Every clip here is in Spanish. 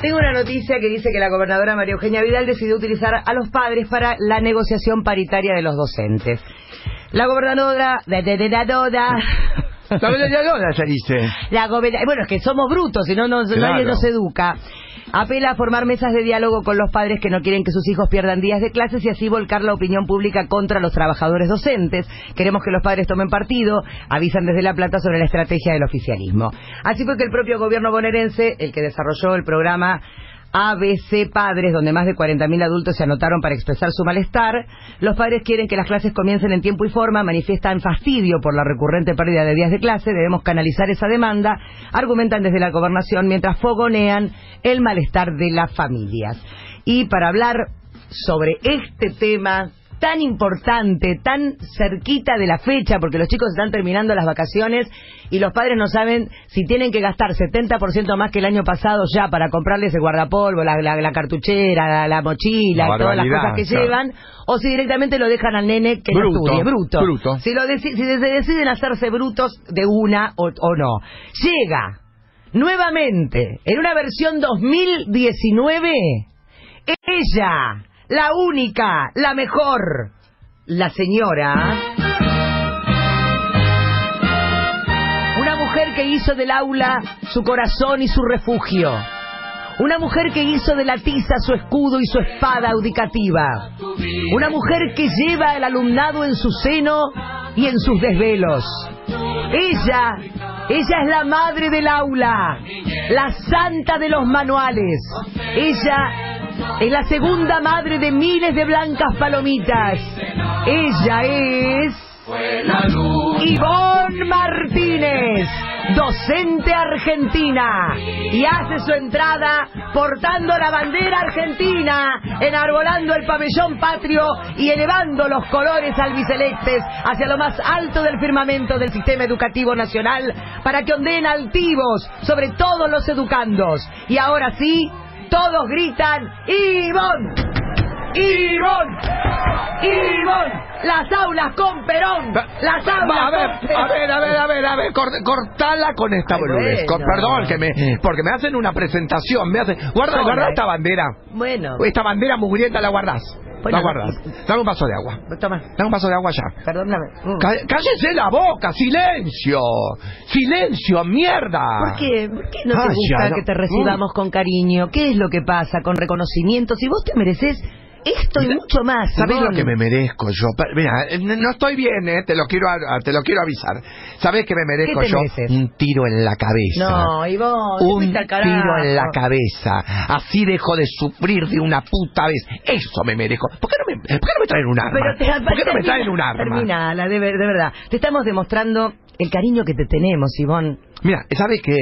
Tengo una noticia que dice que la gobernadora María Eugenia Vidal decidió utilizar a los padres para la negociación paritaria de los docentes. La gobernadora... De, de, de, la Doda- La gobernadora ya dice. La goberna- Bueno, es que somos brutos, si no nos- Claro. nadie nos educa. Apela a formar mesas de diálogo con los padres que no quieren que sus hijos pierdan días de clases y así volcar la opinión pública contra los trabajadores docentes. Queremos que los padres tomen partido, avisan desde La Plata sobre la estrategia del oficialismo. Así fue que el propio gobierno bonaerense, el que desarrolló el programa ABC Padres, donde más de 40.000 adultos se anotaron para expresar su malestar. Los padres quieren que las clases comiencen en tiempo y forma, manifiestan fastidio por la recurrente pérdida de días de clase, debemos canalizar esa demanda, argumentan desde la gobernación mientras fogonean el malestar de las familias. Y para hablar sobre este tema tan importante, tan cerquita de la fecha, porque los chicos están terminando las vacaciones y los padres no saben si tienen que gastar 70% más que el año pasado ya para comprarles el guardapolvo, la, la- la cartuchera, la, la mochila La y todas las cosas que claro. llevan, o si directamente lo dejan al nene que no Bruto, estudie, bruto. bruto. Si, lo deci- si de- deciden hacerse brutos de una o, o no. Llega nuevamente en una versión 2019 ella, la única, la mejor, la señora. Una mujer que hizo del aula su corazón y su refugio. Una mujer que hizo de la tiza su escudo y su espada audicativa. Una mujer que lleva al alumnado en su seno y en sus desvelos. Ella, ella es la madre del aula, la santa de los manuales. Ella es la segunda madre de miles de blancas palomitas. Ella es... Ivonne Martínez, docente argentina, y hace su entrada portando la bandera argentina, enarbolando el pabellón patrio y elevando los colores albicelestes hacia lo más alto del firmamento del sistema educativo nacional para que ondeen altivos sobre todos los educandos. Y ahora sí, todos gritan, ¡Ivonne! ¡Ivonne! ¡Ivonne! Las aulas con Perón. Las aulas a ver, con Perón. a ver, a ver, a ver, a ver, cort- cortala con esta Ay, boludez. bueno. Perdón, que me, porque me hacen una presentación, me hacen, guarda, guarda eh. esta bandera. Bueno, Esta bandera mugrienta la guardás. Bueno, la guardás. Dame un vaso de agua. toma, Dame un vaso de agua ya. perdóname. Mm. Cá- Cállese la boca, silencio. Silencio, mierda. ¿Por qué? ¿Por qué no te Ah, gusta ya, no. que te recibamos con cariño? ¿Qué es lo que pasa con reconocimiento? Si vos te mereces esto y mucho más. ¿Sabés lo que me merezco yo? Mira, no estoy bien, eh, te lo quiero te lo quiero avisar. ¿Sabés que me merezco ¿Qué te yo? mereces? Un tiro en la cabeza. No, Ivonne, un al tiro en la cabeza. Así dejo de sufrir de una puta vez. Eso me merezco. ¿Por qué no me, por qué no me traen un arma? Te- ¿Por qué no me traen un arma? Terminala, de verdad. Te estamos demostrando el cariño que te tenemos, Ivonne. Mira, ¿sabes qué?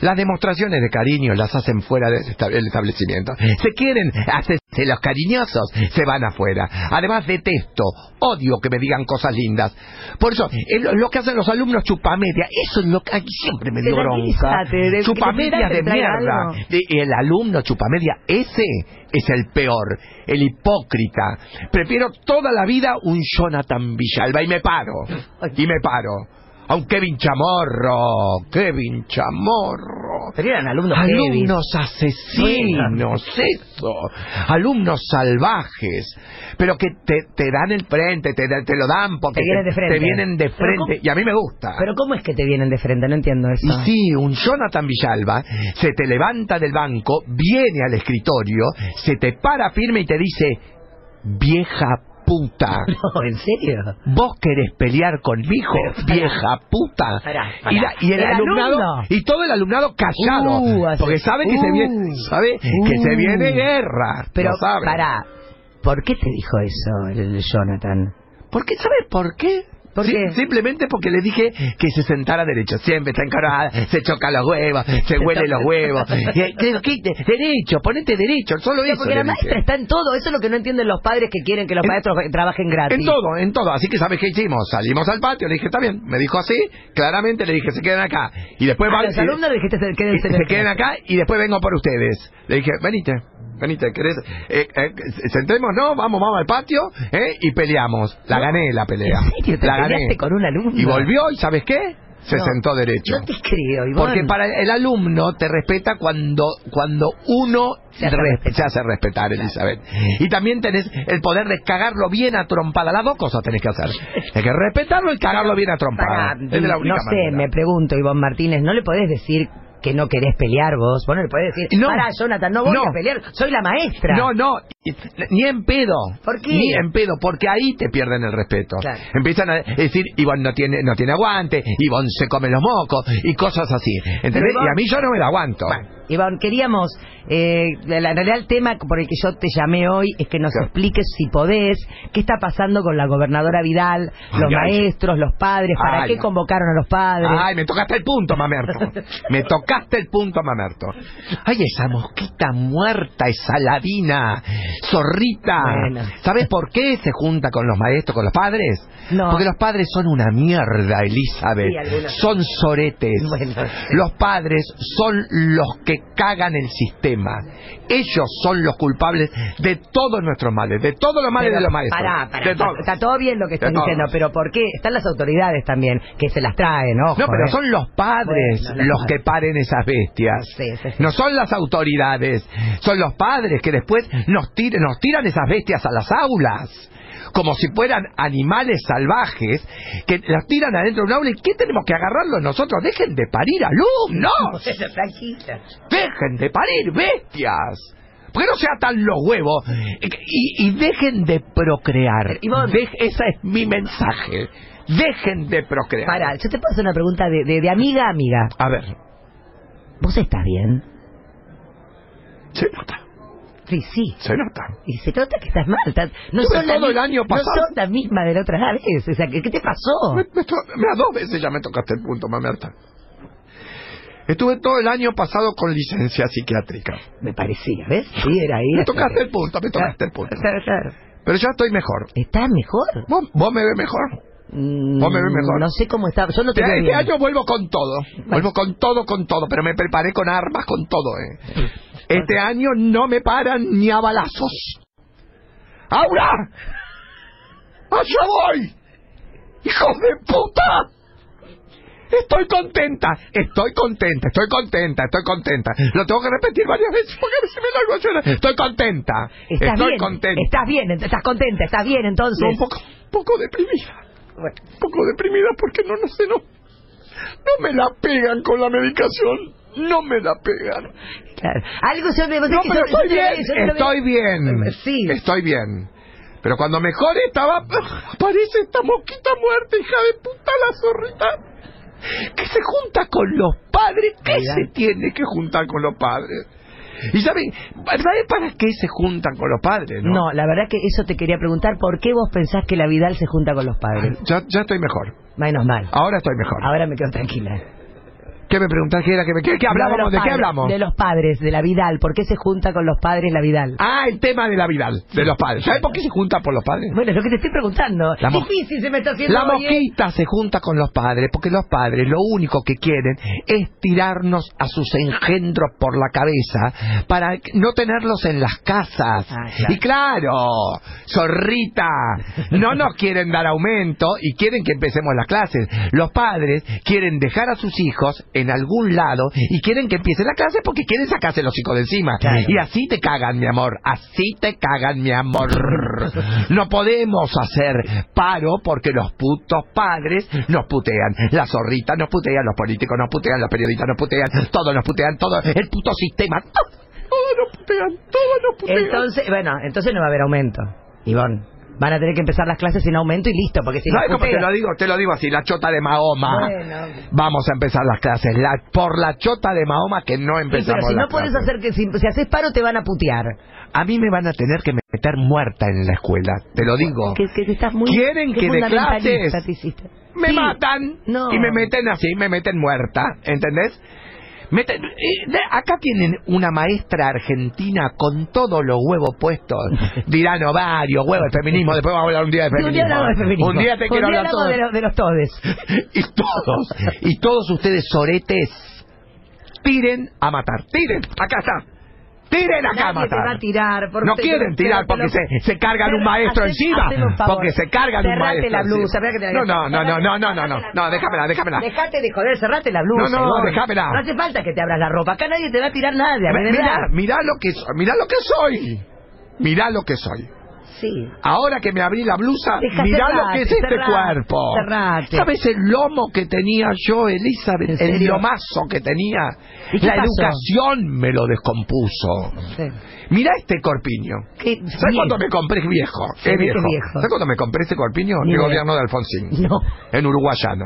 Las demostraciones de cariño las hacen fuera del esta- del establecimiento. Se quieren hacerse los cariñosos, se van afuera. Además detesto, odio que me digan cosas lindas. Por eso, es lo, que hacen los alumnos chupamedia, eso es lo que siempre me dio bronca. Chupamedia de mierda. el alumno chupamedia, ese es el peor, el hipócrita. Prefiero toda la vida un Jonathan Villalba y me paro. Y me paro. A un Kevin Chamorro, Kevin Chamorro. Pero eran alumnos. Alumnos asesinos, eso. Alumnos salvajes. Pero que te, te dan el frente, te, te lo dan porque Te vienen de frente. te vienen de Pero frente. ¿cómo? Y a mí me gusta. Pero ¿cómo es que te vienen de frente? No entiendo eso. Y sí, un Jonathan Villalba se te levanta del banco, viene al escritorio, se te para firme y te dice, vieja puta. No, ¿en serio? ¿Vos querés pelear conmigo, Pero, vieja puta? Y, la- y el, El alumnado, alumno. y todo el alumnado callado, Uh, porque sabe que se uh, viene, sabe que uh. se viene guerra. Pero, pará. ¿Por qué te dijo eso el Jonathan? ¿Por qué? ¿Sabes por qué? ¿Por Sí, qué? Simplemente porque le dije que se sentara derecho. Siempre está encarada, se choca los huevos, se huele los huevos. ¿Qué, qué- qué- derecho, ponete derecho, solo eso. porque la maestra está en todo. Eso es lo que no entienden los padres que quieren que los maestros trabajen gratis. En todo, en todo. Así que, ¿sabes qué hicimos? Salimos al patio, le dije, está bien. Me dijo así, claramente le dije, se queden acá. Y después A van- los alumnos le dijiste se queden acá y después vengo por ustedes. Le dije, venite, venite, ¿querés? Eh, eh, sentemos, ¿no? Vamos, vamos al patio, ¿eh? Y peleamos. La No. gané la pelea. ¿En serio? ¿Te la gané. con un alumno? Y volvió, ¿y sabes qué? se No, sentó derecho. No te creo, Ivonne. Porque para el alumno te respeta cuando cuando uno Se hace re- respetar. se hace respetar, Elizabeth. Y también tenés el poder de cagarlo bien a trompada. Las dos cosas tenés que hacer. Hay que respetarlo y cagarlo bien a trompada. Pará, es de la única no sé, manera. me pregunto, Ivonne Martínez, ¿no le podés decir que no querés pelear vos? Vos no le podés decir, No. pará, Jonathan, no voy No. a pelear, soy la maestra. No, no, ni en pedo. ¿Por qué? Ni en pedo, porque ahí te pierden el respeto. Claro. Empiezan a decir, Ivonne no tiene, no tiene aguante, Ivonne se come los mocos, y cosas así. ¿Entendés? Ivonne- Y a mí yo no me la aguanto. Bueno, Iván, queríamos, eh, en realidad el tema por el que yo te llamé hoy es que nos Claro. expliques, si podés, qué está pasando con la gobernadora Vidal, los ay. maestros, los padres, para Ay, qué convocaron a los padres. Ay, me tocaste el punto, mamerto. Me tocaste el punto, mamerto. Ay, esa mosquita muerta, esa ladina, zorrita. Bueno. ¿Sabes por qué se junta con los maestros, con los padres? No. Porque los padres son una mierda, Elizabeth. Sí, son soretes. Bueno, sí. Los padres son los que cagan el sistema. Ellos son los culpables de todos nuestros males, de todos los males Pero, de los maestros. Pará, pará, está, está todo bien lo que todos. diciendo, pero ¿por qué? Están las autoridades también, que se las traen, ojo. No, pero eh. son los padres Bueno, los que paren esas bestias. Sí, sí, sí. No son las autoridades, son los padres que después nos, tir- nos tiran esas bestias a las aulas. Como si fueran animales salvajes que las tiran adentro de un aula. ¿Y qué tenemos que agarrarlos nosotros? Dejen de parir alumnos. Dejen de parir bestias. ¿Por qué no se atan los huevos? Y, y dejen de procrear. Dej- esa es mi mensaje. Dejen de procrear. Pará, yo te puedo hacer una pregunta de, de, de amiga a amiga. A ver, ¿Vos estás bien? se nota, Sí, sí. se nota. Y se nota que estás mal. estás- no sos la todo mi- el año pasado. No sos la misma de la otra vez. O sea, ¿qué, qué te pasó? Me, me to- mira, dos veces ya me tocaste el punto, mamerta. Estuve todo el año pasado con licencia psiquiátrica. Me parecía, ¿ves? Sí, era ahí. Me tocaste el punto, me tocaste el punto. Claro, claro. Pero ya estoy mejor. ¿Estás mejor? ¿Vos, vos me ves mejor? Mm, mejor. No sé cómo está. Yo no te Este, este año vuelvo con todo. Vuelvo con todo, con todo. Pero me preparé con armas, con todo, ¿eh? Este año no me paran ni a balazos. ¡Aura! ¡Allá voy! ¡Hijos de puta! Estoy contenta, estoy contenta, estoy contenta, estoy contenta. Lo tengo que repetir varias veces porque a veces me largo a llorar. Estoy contenta, Estás estoy bien. contenta. Estás bien, estás contenta, estás bien entonces. No, un poco, un poco deprimida. Bueno, Un poco deprimida porque no, no sé, no. No me la pegan con la medicación. No me la pegan. claro. Algo yo me No, que pero estoy bien. Estoy bien. Sí. Estoy bien. Pero cuando mejor estaba, aparece esta mosquita muerta, hija de puta, la zorrita. Que se junta con los padres. ¿Qué Mira. se tiene que juntar con los padres? Y saben, ¿saben para qué se juntan con los padres? No, No, la verdad que eso te quería preguntar. ¿Por qué vos pensás que la Vidal se junta con los padres? Ya, ya estoy mejor. Menos mal. Ahora estoy mejor. Ahora me quedo tranquila. ¿Qué me preguntás? ¿Qué era? ¿Qué, me- qué- qué hablábamos? ¿De qué hablamos? De los padres, de la Vidal. ¿Por qué se junta con los padres la Vidal? Ah, el tema de la Vidal, de los padres. ¿Sabes por qué se junta por los padres? Bueno, es lo que te estoy preguntando. La mo- Difícil se me está haciendo La hoy, ¿eh? mosquita se junta con los padres porque los padres lo único que quieren es tirarnos a sus engendros por la cabeza para no tenerlos en las casas. Ah, claro. Y claro, zorrita, no nos quieren dar aumento y quieren que empecemos las clases. Los padres quieren dejar a sus hijos en algún lado y quieren que empiece la clase porque quieren sacarse los hijos de encima. Claro. Y así te cagan, mi amor, así te cagan, mi amor. No podemos hacer paro porque los putos padres nos putean. Las zorritas nos putean, los políticos nos putean, los periodistas nos putean, todos nos putean, todo el puto sistema. Todo, todo nos putean, todo nos putean. Entonces, bueno, entonces no va a haber aumento. Ivonne, van a tener que empezar las clases sin aumento y listo, porque si ¿Sabes cómo te lo digo? Te lo digo así, la chota de Mahoma. Bueno. Vamos a empezar las clases. La, por la chota de Mahoma que no Sí, empezamos pero si no puedes hacer que si, si haces paro te van a putear. A mí me van a tener que meter muerta en la escuela, te lo digo. Que, que estás muy ¿Quieren qué que de clases me Sí. matan No. y me meten así, me meten muerta, ¿entendés? Meten- eh, acá tienen una maestra argentina con todos los huevos puestos. Dirán ovario, huevo, el feminismo. Después vamos a hablar un día de Sí, un día feminismo. de feminismo. Un día te quiero hablar todo. de, lo- de los todes. y todos, y todos ustedes soretes, tiren a matar. Tiren, acá está. Tiren acá, va a tirar. por No quieren tirar porque se, se cargan un maestro hace- encima. un. Porque se cargan un maestro la blusa, encima. espera que te la No, no, no, no, no, no, no, no, no, déjamela, déjamela. Dejate de joder, cerrate la blusa. No, no, déjamela. No hace falta que te abras la ropa. Acá nadie te va a tirar nadie, a Mirá, lo que soy, mirá lo que soy. Mirá lo que soy. Sí. Ahora que me abrí la blusa, Deja, mirá cerrate, lo que es este cuerpo. cerrate. ¿Sabes el lomo que tenía yo, Elizabeth? ¿En El lomazo que tenía. ¿Y qué La pasó? educación me lo descompuso. Sí. Mirá este corpiño. ¿Qué? ¿Sabes cuándo me compré? Viejo. Es viejo. es viejo. ¿Sabes cuándo me compré este corpiño? En el gobierno de Alfonsín. No. En Uruguayano.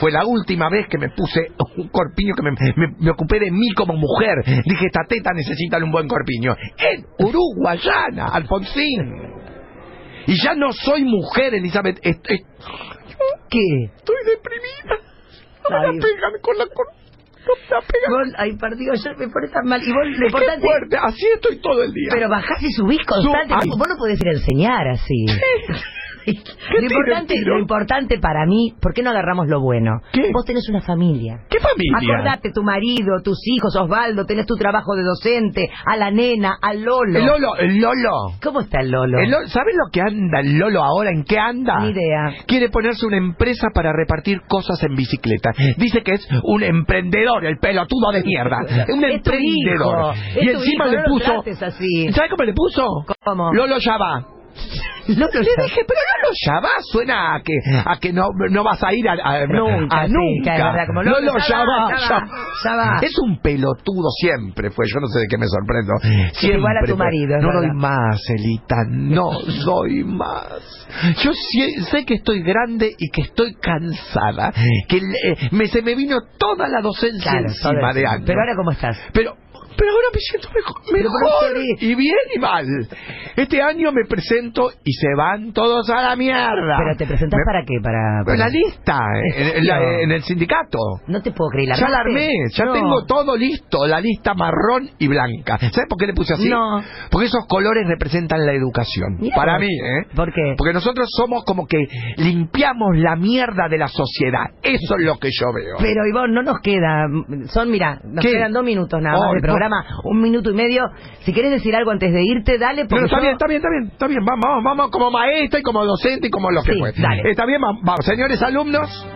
Fue la última vez que me puse un corpiño que me, me- me ocupé de mí como mujer. Dije, esta teta necesita un buen corpiño. En Uruguayana, Alfonsín. Y ya no soy mujer, Elizabeth. Est- est- ¿Qué? estoy deprimida. No me la pegan con la cor... No me la pegan. Vos, ay, perdido, yo me pone tan mal. Y vos, lo importante... fuerte. Así estoy todo el día. Pero bajás y subís constante. Vos no podés ir a enseñar así. Lo, importante, tiro? lo importante para mí, ¿por qué no agarramos lo bueno? ¿Qué? Vos tenés una familia. ¿Qué familia? Acordate, tu marido, tus hijos, Osvaldo, tenés tu trabajo de docente, a la nena, al Lolo. El Lolo, el Lolo. ¿Cómo está el Lolo? El Lolo- ¿Sabes lo que anda el Lolo ahora? ¿En qué anda? Ni idea. Quiere ponerse una empresa para repartir cosas en bicicleta. Dice que es un emprendedor, el pelotudo de mierda. Un Es tu emprendedor. hijo, es y tu encima hijo, le no lo puso. así. ¿Sabes cómo le puso? ¿Cómo? Lolo ya va. Lolo Le ya- dije, pero Lolo ya va, suena a que, a que no, no vas a ir a, a- Nunca, a sí, nunca. es verdad, como ya va, ya va. Es un pelotudo siempre fue, yo no sé de qué me sorprendo. Siempre igual a tu marido, No doy más, Elita, no doy más. Yo sé que estoy grande y que estoy cansada, que eh, me, se me vino toda la docencia Claro, encima de años. Pero ahora, ¿cómo estás? Pero, pero ahora me siento mejor, mejor y bien y mal. Este año me presento y se van todos a la mierda. ¿Pero te presentás Me- para qué? Para, En para- la lista, en, en la- el sindicato. No te puedo creer. Ya la armé, ya No. tengo todo listo, la lista marrón y blanca. ¿Sabes por qué le puse así? No. Porque esos colores representan la educación. Para mí, ¿eh? ¿Por qué? Porque nosotros somos como que limpiamos la mierda de la sociedad. Eso es lo que yo veo. Pero Ivonne, no nos queda, son, mira, nos ¿Qué? quedan dos minutos nada más Oh, de no. programa, un minuto y medio. Si quieres decir algo antes de irte, dale, porque no, está yo- bien, está bien, está bien, está bien. Vamos, vamos, vamos como maestra y como docente y como lo que Sí, fue. dale. Está bien, vamos, señores alumnos.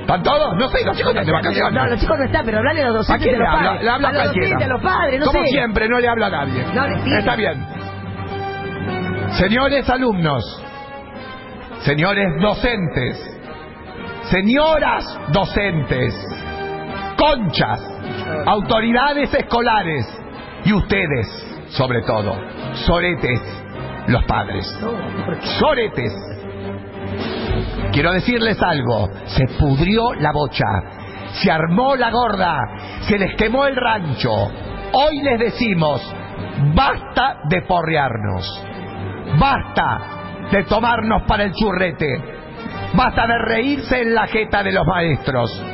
¿Están todos? No sé, los chicos están de vacaciones. No, los chicos no están, pero hablale a los ¿A docentes quién de le los habla? padres. Le habla a los cualquiera. docentes, a los padres, no Como sé. siempre, no le hablo a nadie. No. Está bien. Señores alumnos, señores docentes, señoras docentes, conchas, autoridades escolares y ustedes, sobre todo, soretes, los padres. Soretes. Quiero decirles algo, se pudrió la bocha, se armó la gorda, se les quemó el rancho. Hoy les decimos, basta de porrearnos, basta de tomarnos para el churrete, basta de reírse en la jeta de los maestros.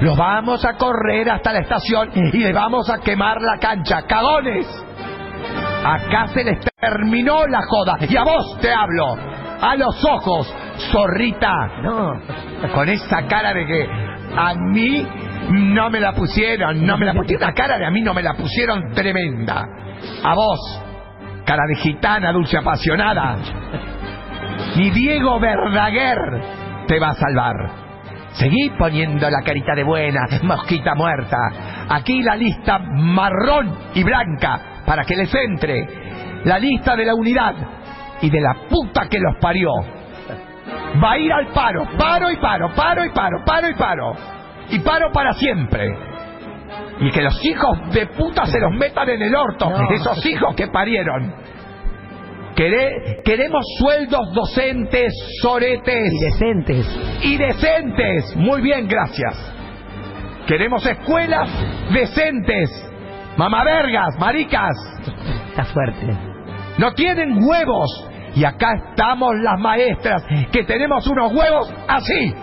Los vamos a correr hasta la estación y les vamos a quemar la cancha. ¡Cagones! Acá se les terminó la joda. Y a vos te hablo. A los ojos, zorrita. No. Con esa cara de que a mí no me la pusieron. No me la pusieron. Una cara de a mí no me la pusieron tremenda. A vos, cara de gitana, dulce apasionada. Ni Diego Verdaguer te va a salvar. Seguí poniendo la carita de buena, mosquita muerta. Aquí la lista marrón y blanca para que les entre. La lista de la unidad y de la puta que los parió. Va a ir al paro, paro y paro, paro y paro, paro y paro. Y paro para siempre. Y que los hijos de puta se los metan en el orto, No. esos hijos que parieron. Quere- queremos sueldos docentes, soretes Y decentes. y decentes. Muy bien, gracias. Queremos escuelas decentes. Mamavergas, maricas. Está fuerte. No tienen huevos. Y acá estamos las maestras, que tenemos unos huevos así.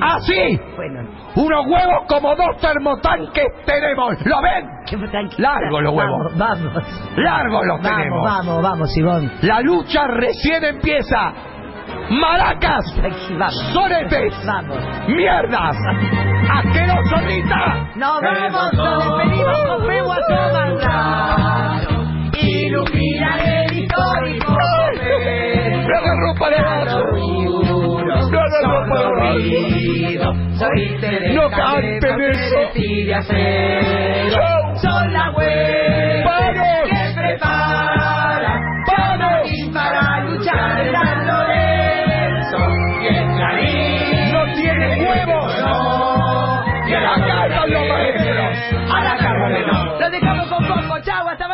Así. Bueno, Unos huevos como dos termotanques tenemos. ¿Lo ven? qué. Largos los huevos. Vamos, vamos. Largos los Vamos, tenemos. vamos, vamos, Ivonne. La lucha recién empieza. Maracas. Vamos. Soretes. Vamos. ¡Mierdas! asqueroso, Rita! ¡Nos vemos todos! ¡Pedimos con fe a ¡Ilumina el histórico ¡Me agarró para ¡No canten eso! ¡Son la huella! Que la Acá están